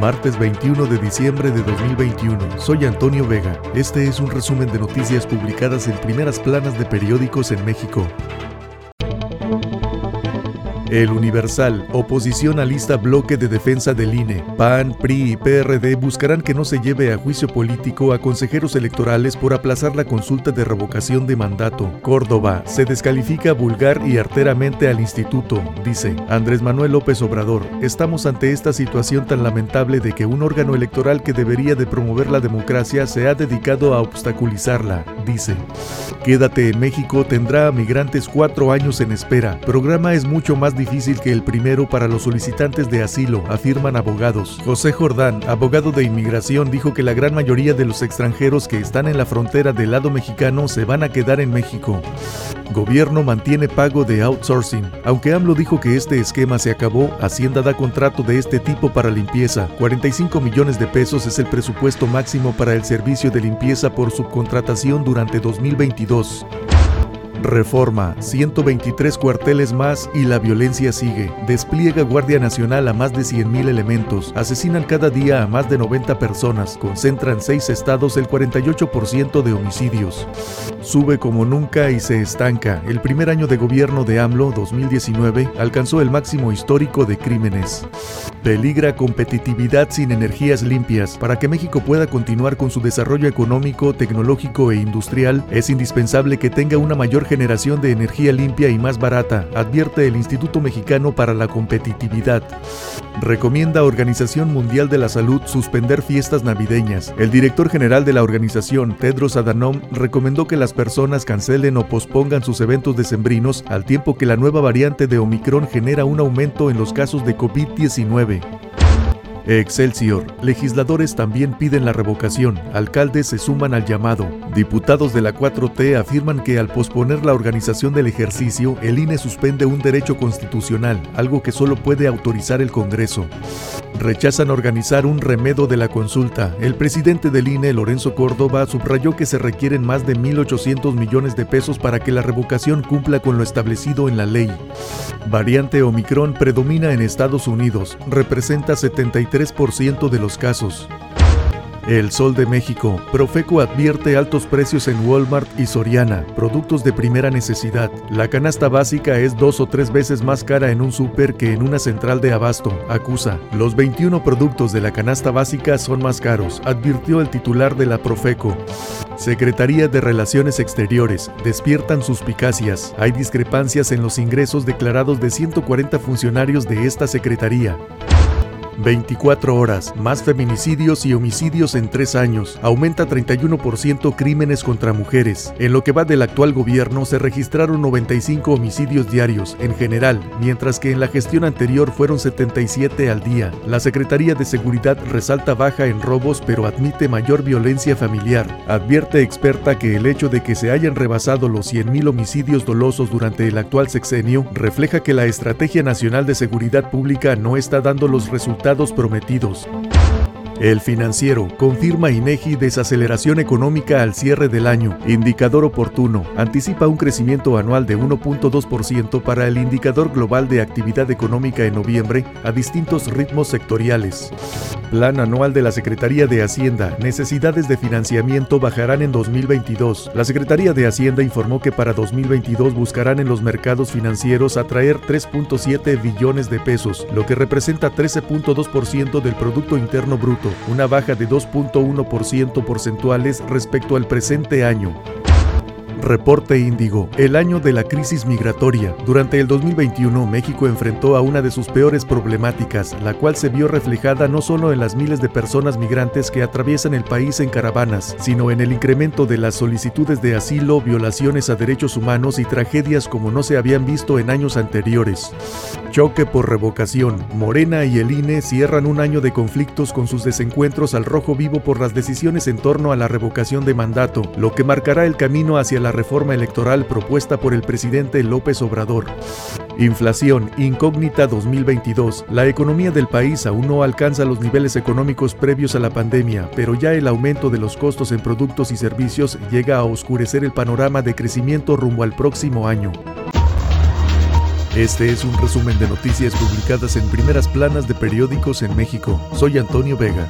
Martes 21 de diciembre de 2021. Soy Antonio Vega. Este es un resumen de noticias publicadas en primeras planas de periódicos en México. El Universal, oposición a lista bloque de defensa del INE. PAN, PRI y PRD buscarán que no se lleve a juicio político a consejeros electorales por aplazar la consulta de revocación de mandato. Córdoba, se descalifica vulgar y arteramente al instituto, dice Andrés Manuel López Obrador. Estamos ante esta situación tan lamentable de que un órgano electoral que debería de promover la democracia se ha dedicado a obstaculizarla, dice. Quédate en México tendrá a migrantes cuatro años en espera. Programa es mucho más difícil que el primero para los solicitantes de asilo, afirman abogados. José Jordán, abogado de inmigración, dijo que la gran mayoría de los extranjeros que están en la frontera del lado mexicano se van a quedar en México. Gobierno mantiene pago de outsourcing. Aunque AMLO dijo que este esquema se acabó, Hacienda da contrato de este tipo para limpieza. 45 millones de pesos es el presupuesto máximo para el servicio de limpieza por subcontratación durante 2022. Reforma, 123 cuarteles más y la violencia sigue. Despliega Guardia Nacional a más de 100.000 elementos. Asesinan cada día a más de 90 personas. Concentran seis estados el 48% de homicidios. Sube como nunca y se estanca. El primer año de gobierno de AMLO, 2019, alcanzó el máximo histórico de crímenes. Peligra competitividad sin energías limpias. Para que México pueda continuar con su desarrollo económico, tecnológico e industrial, es indispensable que tenga una mayor generación de energía limpia y más barata, advierte el Instituto Mexicano para la Competitividad. Recomienda Organización Mundial de la Salud suspender fiestas navideñas. El director general de la organización, Tedros Adhanom, recomendó que las personas cancelen o pospongan sus eventos decembrinos al tiempo que la nueva variante de Omicron genera un aumento en los casos de COVID-19. Excelsior. Legisladores también piden la revocación. Alcaldes se suman al llamado. Diputados de la 4T afirman que al posponer la organización del ejercicio, el INE suspende un derecho constitucional, algo que solo puede autorizar el Congreso. Rechazan organizar un remedo de la consulta. El presidente del INE, Lorenzo Córdoba, subrayó que se requieren más de 1.800 millones de pesos para que la revocación cumpla con lo establecido en la ley. Variante Omicron predomina en Estados Unidos, representa 73 3% de los casos. El Sol de México. Profeco advierte altos precios en Walmart y Soriana, productos de primera necesidad. La canasta básica es dos o tres veces más cara en un súper que en una central de abasto, acusa. Los 21 productos de la canasta básica son más caros, advirtió el titular de la Profeco. Secretaría de Relaciones Exteriores. Despiertan suspicacias. Hay discrepancias en los ingresos declarados de 140 funcionarios de esta secretaría. 24 horas, más feminicidios y homicidios en tres años. Aumenta 31% crímenes contra mujeres. En lo que va del actual gobierno se registraron 95 homicidios diarios en general, mientras que en la gestión anterior fueron 77 al día. La Secretaría de Seguridad resalta baja en robos pero admite mayor violencia familiar. Advierte experta que el hecho de que se hayan rebasado los 100.000 homicidios dolosos durante el actual sexenio refleja que la Estrategia Nacional de Seguridad Pública no está dando los resultados prometidos. El financiero confirma INEGI desaceleración económica al cierre del año. Indicador oportuno. Anticipa un crecimiento anual de 1.2% para el indicador global de actividad económica en noviembre a distintos ritmos sectoriales. Plan anual de la Secretaría de Hacienda. Necesidades de financiamiento bajarán en 2022. La Secretaría de Hacienda informó que para 2022 buscarán en los mercados financieros atraer 3.7 billones de pesos, lo que representa 13.2% del Producto Interno Bruto, una baja de 2.1% porcentuales respecto al presente año. Reporte Índigo, el año de la crisis migratoria. Durante el 2021, México enfrentó a una de sus peores problemáticas, la cual se vio reflejada no solo en las miles de personas migrantes que atraviesan el país en caravanas, sino en el incremento de las solicitudes de asilo, violaciones a derechos humanos y tragedias como no se habían visto en años anteriores. Choque por revocación. Morena y el INE cierran un año de conflictos con sus desencuentros al rojo vivo por las decisiones en torno a la revocación de mandato, lo que marcará el camino hacia la reforma electoral propuesta por el presidente López Obrador. Inflación incógnita 2022. La economía del país aún no alcanza los niveles económicos previos a la pandemia, pero ya el aumento de los costos en productos y servicios llega a oscurecer el panorama de crecimiento rumbo al próximo año. Este es un resumen de noticias publicadas en primeras planas de periódicos en México. Soy Antonio Vega.